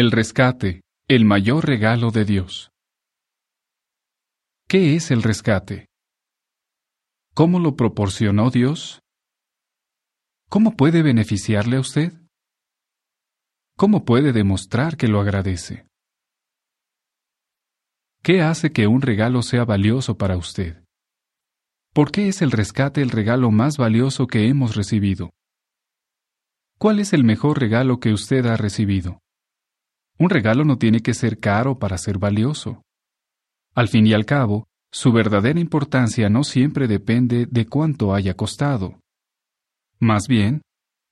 El rescate, el mayor regalo de Dios. ¿Qué es el rescate? ¿Cómo lo proporcionó Dios? ¿Cómo puede beneficiarle a usted? ¿Cómo puede demostrar que lo agradece? ¿Qué hace que un regalo sea valioso para usted? ¿Por qué es el rescate el regalo más valioso que hemos recibido? ¿Cuál es el mejor regalo que usted ha recibido? Un regalo no tiene que ser caro para ser valioso. Al fin y al cabo, su verdadera importancia no siempre depende de cuánto haya costado. Más bien,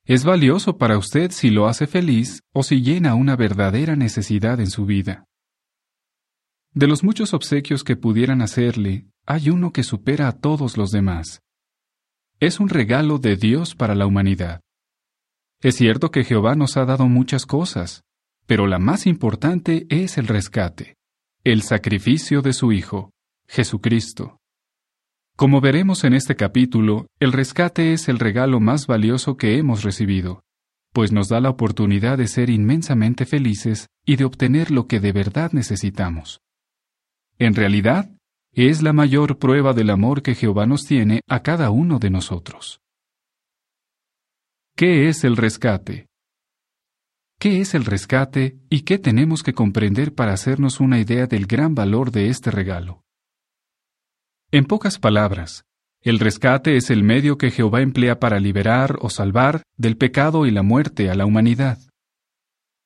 es valioso para usted si lo hace feliz o si llena una verdadera necesidad en su vida. De los muchos obsequios que pudieran hacerle, hay uno que supera a todos los demás. Es un regalo de Dios para la humanidad. Es cierto que Jehová nos ha dado muchas cosas, pero la más importante es el rescate, el sacrificio de su Hijo, Jesucristo. Como veremos en este capítulo, el rescate es el regalo más valioso que hemos recibido, pues nos da la oportunidad de ser inmensamente felices y de obtener lo que de verdad necesitamos. En realidad, es la mayor prueba del amor que Jehová nos tiene a cada uno de nosotros. ¿Qué es el rescate? ¿Qué es el rescate y qué tenemos que comprender para hacernos una idea del gran valor de este regalo? En pocas palabras, el rescate es el medio que Jehová emplea para liberar o salvar del pecado y la muerte a la humanidad.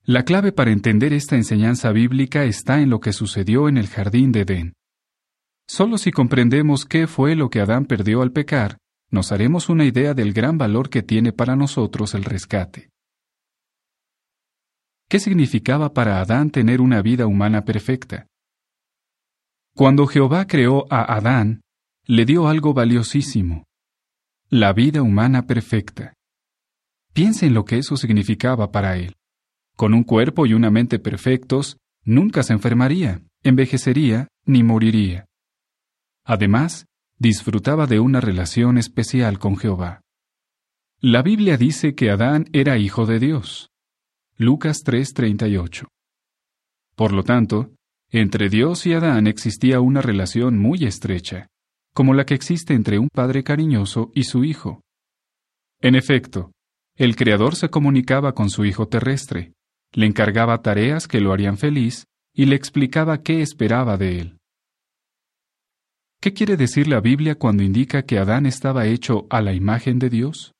La clave para entender esta enseñanza bíblica está en lo que sucedió en el jardín de Edén. Solo si comprendemos qué fue lo que Adán perdió al pecar, nos haremos una idea del gran valor que tiene para nosotros el rescate. ¿Qué significaba para Adán tener una vida humana perfecta? Cuando Jehová creó a Adán, le dio algo valiosísimo, la vida humana perfecta. Piensa en lo que eso significaba para él. Con un cuerpo y una mente perfectos, nunca se enfermaría, envejecería ni moriría. Además, disfrutaba de una relación especial con Jehová. La Biblia dice que Adán era hijo de Dios. Lucas 3:38. Por lo tanto, entre Dios y Adán existía una relación muy estrecha, como la que existe entre un padre cariñoso y su hijo. En efecto, el Creador se comunicaba con su hijo terrestre, le encargaba tareas que lo harían feliz y le explicaba qué esperaba de él. ¿Qué quiere decir la Biblia cuando indica que Adán estaba hecho a la imagen de Dios?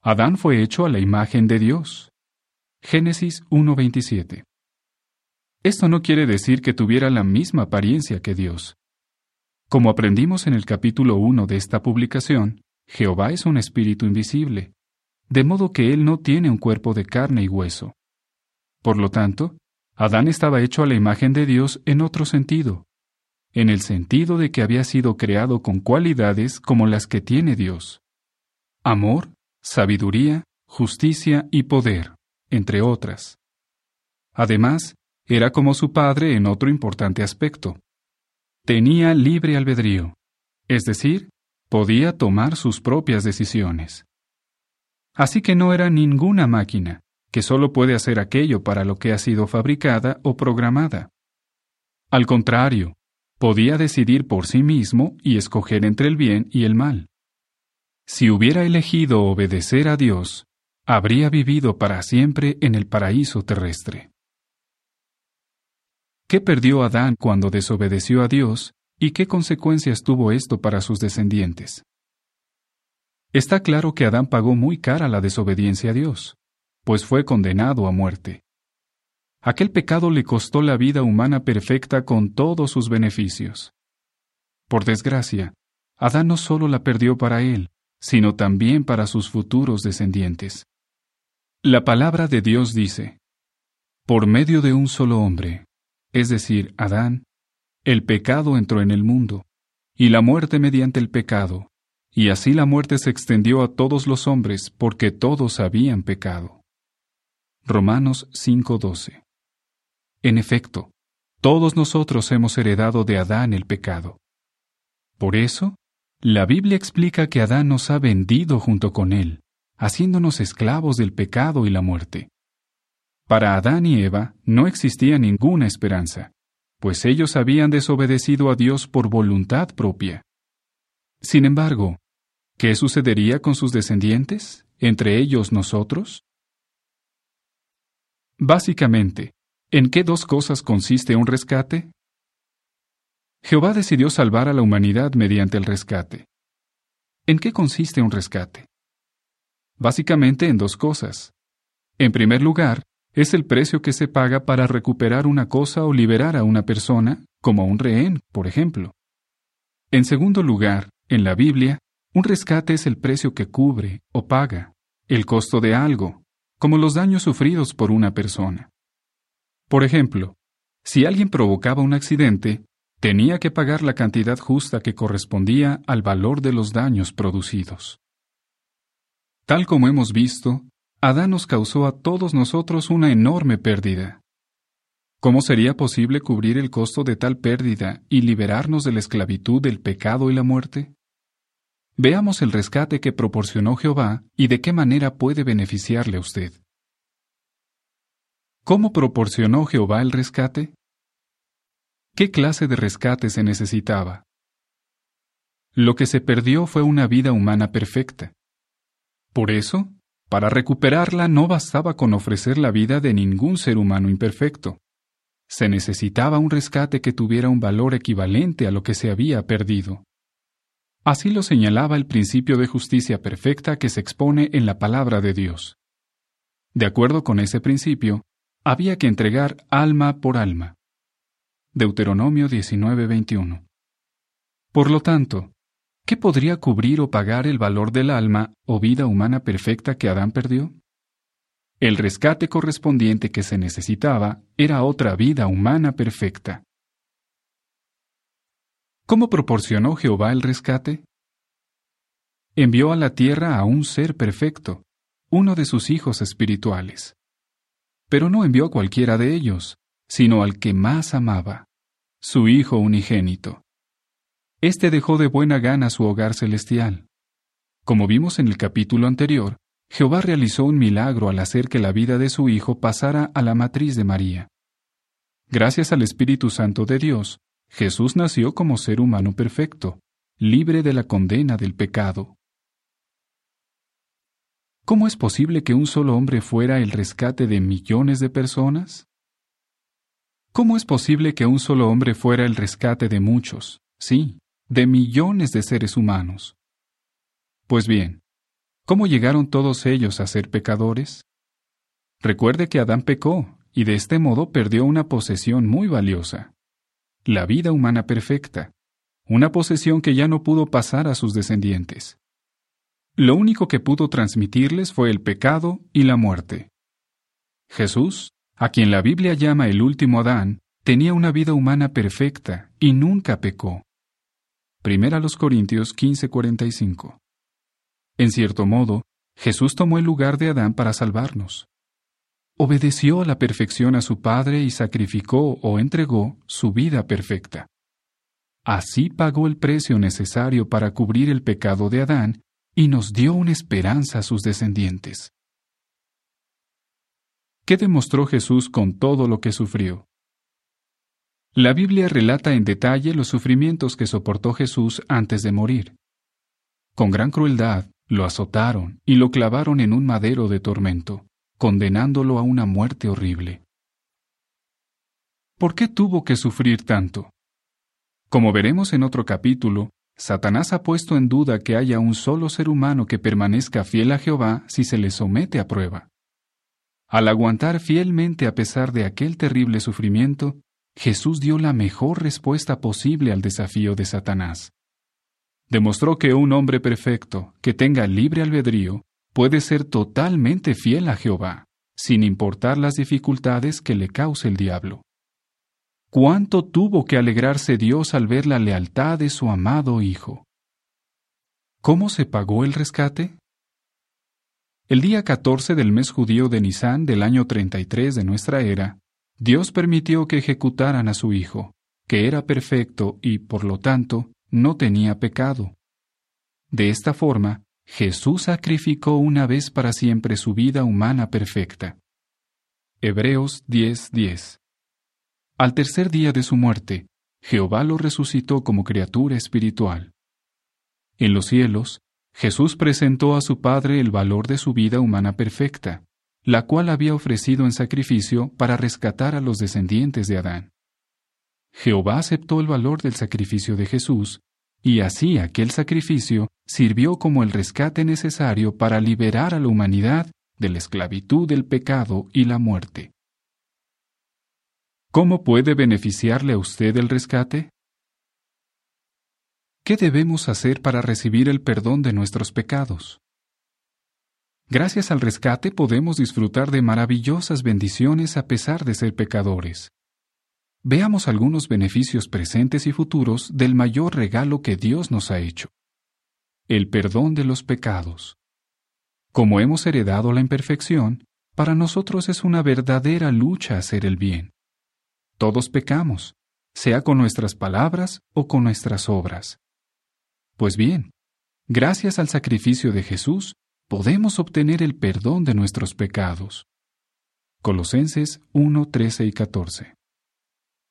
Adán fue hecho a la imagen de Dios. Génesis 1.27. Esto no quiere decir que tuviera la misma apariencia que Dios. Como aprendimos en el capítulo 1 de esta publicación, Jehová es un espíritu invisible, de modo que Él no tiene un cuerpo de carne y hueso. Por lo tanto, Adán estaba hecho a la imagen de Dios en otro sentido, en el sentido de que había sido creado con cualidades como las que tiene Dios. Amor, sabiduría, justicia y poder, entre otras. Además, era como su padre en otro importante aspecto. Tenía libre albedrío, es decir, podía tomar sus propias decisiones. Así que no era ninguna máquina, que solo puede hacer aquello para lo que ha sido fabricada o programada. Al contrario, podía decidir por sí mismo y escoger entre el bien y el mal. Si hubiera elegido obedecer a Dios, habría vivido para siempre en el paraíso terrestre. ¿Qué perdió Adán cuando desobedeció a Dios y qué consecuencias tuvo esto para sus descendientes? Está claro que Adán pagó muy cara la desobediencia a Dios, pues fue condenado a muerte. Aquel pecado le costó la vida humana perfecta con todos sus beneficios. Por desgracia, Adán no solo la perdió para él, sino también para sus futuros descendientes. La palabra de Dios dice, Por medio de un solo hombre, es decir, Adán, el pecado entró en el mundo, y la muerte mediante el pecado, y así la muerte se extendió a todos los hombres porque todos habían pecado. Romanos 5:12 En efecto, todos nosotros hemos heredado de Adán el pecado. Por eso, la Biblia explica que Adán nos ha vendido junto con él, haciéndonos esclavos del pecado y la muerte. Para Adán y Eva no existía ninguna esperanza, pues ellos habían desobedecido a Dios por voluntad propia. Sin embargo, ¿qué sucedería con sus descendientes, entre ellos nosotros? Básicamente, ¿en qué dos cosas consiste un rescate? Jehová decidió salvar a la humanidad mediante el rescate. ¿En qué consiste un rescate? Básicamente en dos cosas. En primer lugar, es el precio que se paga para recuperar una cosa o liberar a una persona, como un rehén, por ejemplo. En segundo lugar, en la Biblia, un rescate es el precio que cubre o paga el costo de algo, como los daños sufridos por una persona. Por ejemplo, si alguien provocaba un accidente, tenía que pagar la cantidad justa que correspondía al valor de los daños producidos. Tal como hemos visto, Adán nos causó a todos nosotros una enorme pérdida. ¿Cómo sería posible cubrir el costo de tal pérdida y liberarnos de la esclavitud del pecado y la muerte? Veamos el rescate que proporcionó Jehová y de qué manera puede beneficiarle a usted. ¿Cómo proporcionó Jehová el rescate? ¿Qué clase de rescate se necesitaba? Lo que se perdió fue una vida humana perfecta. Por eso, para recuperarla no bastaba con ofrecer la vida de ningún ser humano imperfecto. Se necesitaba un rescate que tuviera un valor equivalente a lo que se había perdido. Así lo señalaba el principio de justicia perfecta que se expone en la palabra de Dios. De acuerdo con ese principio, había que entregar alma por alma. Deuteronomio 19:21. Por lo tanto, ¿qué podría cubrir o pagar el valor del alma o vida humana perfecta que Adán perdió? El rescate correspondiente que se necesitaba era otra vida humana perfecta. ¿Cómo proporcionó Jehová el rescate? Envió a la tierra a un ser perfecto, uno de sus hijos espirituales. Pero no envió a cualquiera de ellos, sino al que más amaba, su Hijo unigénito. Este dejó de buena gana su hogar celestial. Como vimos en el capítulo anterior, Jehová realizó un milagro al hacer que la vida de su Hijo pasara a la matriz de María. Gracias al Espíritu Santo de Dios, Jesús nació como ser humano perfecto, libre de la condena del pecado. ¿Cómo es posible que un solo hombre fuera el rescate de millones de personas? ¿Cómo es posible que un solo hombre fuera el rescate de muchos, sí, de millones de seres humanos? Pues bien, ¿cómo llegaron todos ellos a ser pecadores? Recuerde que Adán pecó y de este modo perdió una posesión muy valiosa, la vida humana perfecta, una posesión que ya no pudo pasar a sus descendientes. Lo único que pudo transmitirles fue el pecado y la muerte. Jesús a quien la Biblia llama el último Adán, tenía una vida humana perfecta y nunca pecó. Primera los Corintios 15:45. En cierto modo, Jesús tomó el lugar de Adán para salvarnos. Obedeció a la perfección a su Padre y sacrificó o entregó su vida perfecta. Así pagó el precio necesario para cubrir el pecado de Adán y nos dio una esperanza a sus descendientes. ¿Qué demostró Jesús con todo lo que sufrió? La Biblia relata en detalle los sufrimientos que soportó Jesús antes de morir. Con gran crueldad, lo azotaron y lo clavaron en un madero de tormento, condenándolo a una muerte horrible. ¿Por qué tuvo que sufrir tanto? Como veremos en otro capítulo, Satanás ha puesto en duda que haya un solo ser humano que permanezca fiel a Jehová si se le somete a prueba. Al aguantar fielmente a pesar de aquel terrible sufrimiento, Jesús dio la mejor respuesta posible al desafío de Satanás. Demostró que un hombre perfecto, que tenga libre albedrío, puede ser totalmente fiel a Jehová, sin importar las dificultades que le cause el diablo. ¿Cuánto tuvo que alegrarse Dios al ver la lealtad de su amado Hijo? ¿Cómo se pagó el rescate? El día 14 del mes judío de Nisan del año 33 de nuestra era, Dios permitió que ejecutaran a su Hijo, que era perfecto y, por lo tanto, no tenía pecado. De esta forma, Jesús sacrificó una vez para siempre su vida humana perfecta. Hebreos 10:10. Al tercer día de su muerte, Jehová lo resucitó como criatura espiritual. En los cielos, Jesús presentó a su Padre el valor de su vida humana perfecta, la cual había ofrecido en sacrificio para rescatar a los descendientes de Adán. Jehová aceptó el valor del sacrificio de Jesús, y así aquel sacrificio sirvió como el rescate necesario para liberar a la humanidad de la esclavitud del pecado y la muerte. ¿Cómo puede beneficiarle a usted el rescate? ¿Qué debemos hacer para recibir el perdón de nuestros pecados? Gracias al rescate podemos disfrutar de maravillosas bendiciones a pesar de ser pecadores. Veamos algunos beneficios presentes y futuros del mayor regalo que Dios nos ha hecho. El perdón de los pecados. Como hemos heredado la imperfección, para nosotros es una verdadera lucha hacer el bien. Todos pecamos, sea con nuestras palabras o con nuestras obras. Pues bien, gracias al sacrificio de Jesús, podemos obtener el perdón de nuestros pecados. Colosenses 1, 13 y 14.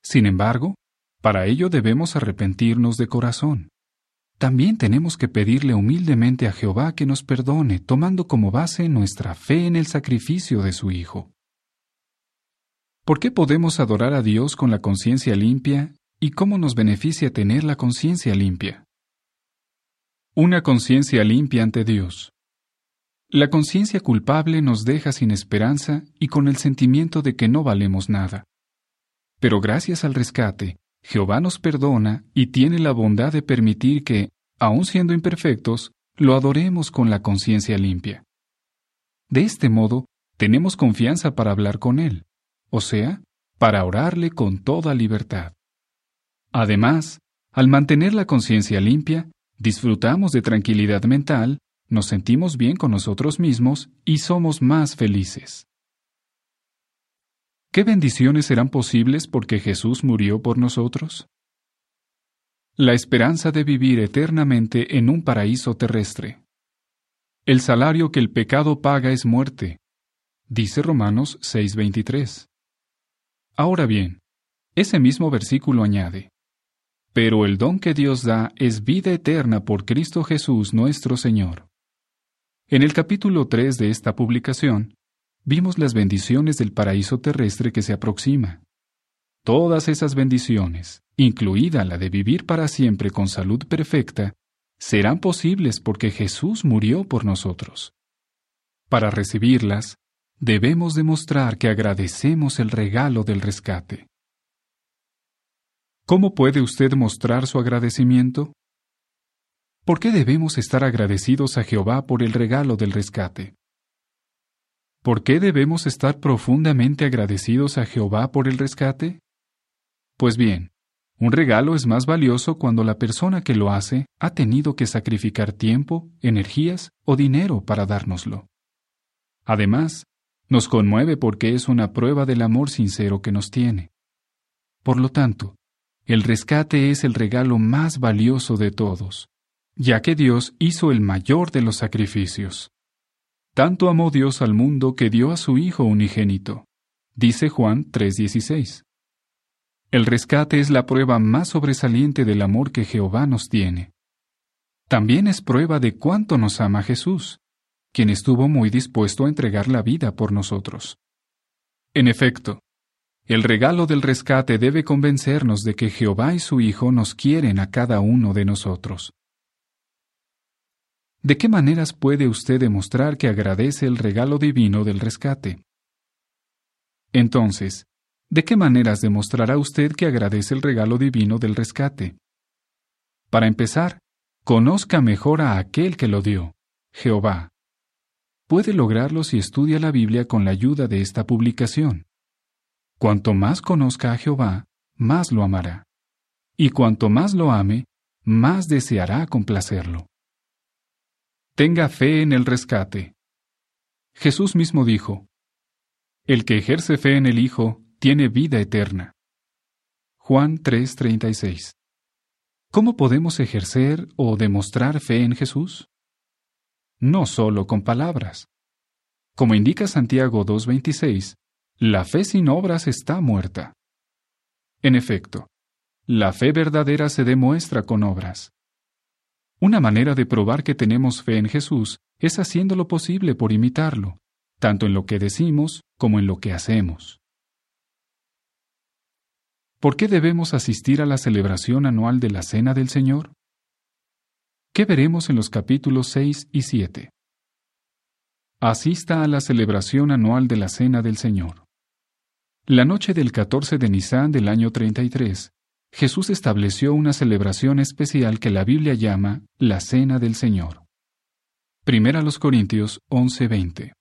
Sin embargo, para ello debemos arrepentirnos de corazón. También tenemos que pedirle humildemente a Jehová que nos perdone, tomando como base nuestra fe en el sacrificio de su Hijo. ¿Por qué podemos adorar a Dios con la conciencia limpia y cómo nos beneficia tener la conciencia limpia? Una conciencia limpia ante Dios. La conciencia culpable nos deja sin esperanza y con el sentimiento de que no valemos nada. Pero gracias al rescate, Jehová nos perdona y tiene la bondad de permitir que, aun siendo imperfectos, lo adoremos con la conciencia limpia. De este modo, tenemos confianza para hablar con Él, o sea, para orarle con toda libertad. Además, al mantener la conciencia limpia, disfrutamos de tranquilidad mental, nos sentimos bien con nosotros mismos y somos más felices. ¿Qué bendiciones serán posibles porque Jesús murió por nosotros? La esperanza de vivir eternamente en un paraíso terrestre. El salario que el pecado paga es muerte, dice Romanos 6:23. Ahora bien, ese mismo versículo añade, pero el don que Dios da es vida eterna por Cristo Jesús nuestro Señor. En el capítulo 3 de esta publicación, vimos las bendiciones del paraíso terrestre que se aproxima. Todas esas bendiciones, incluida la de vivir para siempre con salud perfecta, serán posibles porque Jesús murió por nosotros. Para recibirlas, debemos demostrar que agradecemos el regalo del rescate. ¿Cómo puede usted mostrar su agradecimiento? ¿Por qué debemos estar agradecidos a Jehová por el regalo del rescate? ¿Por qué debemos estar profundamente agradecidos a Jehová por el rescate? Pues bien, un regalo es más valioso cuando la persona que lo hace ha tenido que sacrificar tiempo, energías o dinero para dárnoslo. Además, nos conmueve porque es una prueba del amor sincero que nos tiene. Por lo tanto, el rescate es el regalo más valioso de todos, ya que Dios hizo el mayor de los sacrificios. Tanto amó Dios al mundo que dio a su Hijo unigénito, dice Juan 3:16. El rescate es la prueba más sobresaliente del amor que Jehová nos tiene. También es prueba de cuánto nos ama Jesús, quien estuvo muy dispuesto a entregar la vida por nosotros. En efecto, el regalo del rescate debe convencernos de que Jehová y su Hijo nos quieren a cada uno de nosotros. ¿De qué maneras puede usted demostrar que agradece el regalo divino del rescate? Entonces, ¿de qué maneras demostrará usted que agradece el regalo divino del rescate? Para empezar, conozca mejor a aquel que lo dio, Jehová. Puede lograrlo si estudia la Biblia con la ayuda de esta publicación. Cuanto más conozca a Jehová, más lo amará. Y cuanto más lo ame, más deseará complacerlo. Tenga fe en el rescate. Jesús mismo dijo, El que ejerce fe en el Hijo tiene vida eterna. Juan 3:36. ¿Cómo podemos ejercer o demostrar fe en Jesús? No solo con palabras. Como indica Santiago 2:26, la fe sin obras está muerta. En efecto, la fe verdadera se demuestra con obras. Una manera de probar que tenemos fe en Jesús es haciendo lo posible por imitarlo, tanto en lo que decimos como en lo que hacemos. ¿Por qué debemos asistir a la celebración anual de la Cena del Señor? ¿Qué veremos en los capítulos 6 y 7? Asista a la celebración anual de la Cena del Señor. La noche del 14 de Nisan del año 33, Jesús estableció una celebración especial que la Biblia llama la Cena del Señor. Primera los Corintios 11:20.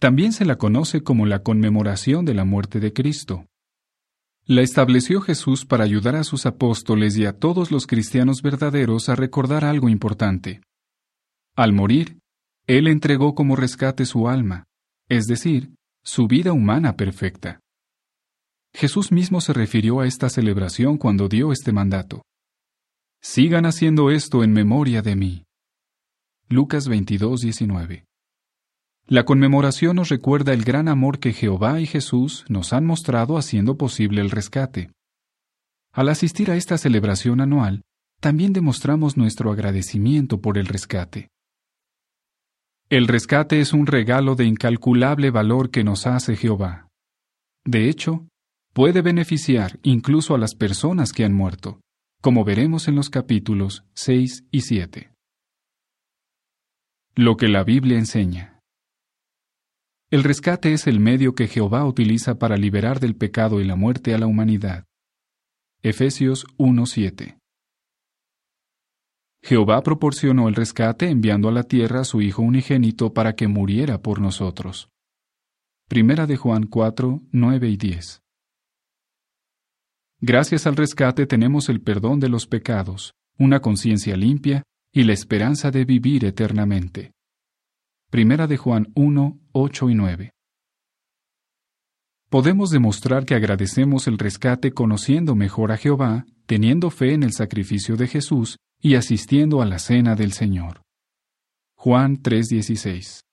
También se la conoce como la conmemoración de la muerte de Cristo. La estableció Jesús para ayudar a sus apóstoles y a todos los cristianos verdaderos a recordar algo importante. Al morir, Él entregó como rescate su alma, es decir, su vida humana perfecta. Jesús mismo se refirió a esta celebración cuando dio este mandato. Sigan haciendo esto en memoria de mí. Lucas 22, 19. La conmemoración nos recuerda el gran amor que Jehová y Jesús nos han mostrado haciendo posible el rescate. Al asistir a esta celebración anual, también demostramos nuestro agradecimiento por el rescate. El rescate es un regalo de incalculable valor que nos hace Jehová. De hecho, puede beneficiar incluso a las personas que han muerto, como veremos en los capítulos 6 y 7. Lo que la Biblia enseña. El rescate es el medio que Jehová utiliza para liberar del pecado y la muerte a la humanidad. Efesios 1:7 Jehová proporcionó el rescate enviando a la tierra a su Hijo unigénito para que muriera por nosotros. Primera de Juan 4, 9 y 10. Gracias al rescate tenemos el perdón de los pecados, una conciencia limpia y la esperanza de vivir eternamente. Primera de Juan 1, 8 y 9. Podemos demostrar que agradecemos el rescate conociendo mejor a Jehová, teniendo fe en el sacrificio de Jesús y asistiendo a la cena del Señor. Juan 3:16